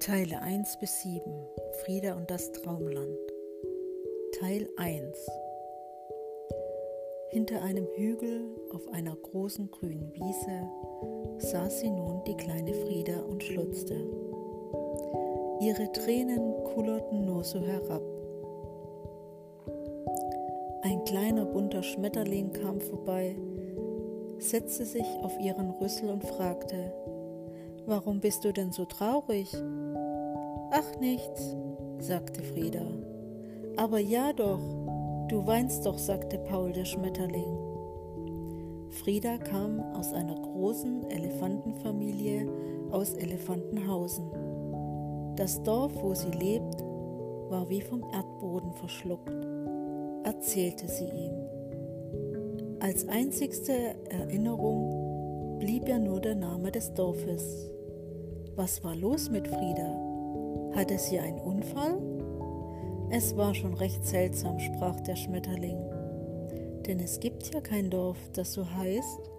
Teile 1 bis 7 Frieda und das Traumland Teil 1 Hinter einem Hügel auf einer großen grünen Wiese saß sie nun die kleine Frieda und schlutzte. Ihre Tränen kullerten nur so herab. Ein kleiner bunter Schmetterling kam vorbei, setzte sich auf ihren Rüssel und fragte, Warum bist du denn so traurig? Ach nichts, sagte Frieda. Aber ja doch, du weinst doch, sagte Paul der Schmetterling. Frieda kam aus einer großen Elefantenfamilie aus Elefantenhausen. Das Dorf, wo sie lebt, war wie vom Erdboden verschluckt, erzählte sie ihm. Als einzigste Erinnerung blieb ja nur der Name des Dorfes. Was war los mit Frieda? Hatte sie einen Unfall? Es war schon recht seltsam, sprach der Schmetterling. Denn es gibt ja kein Dorf, das so heißt.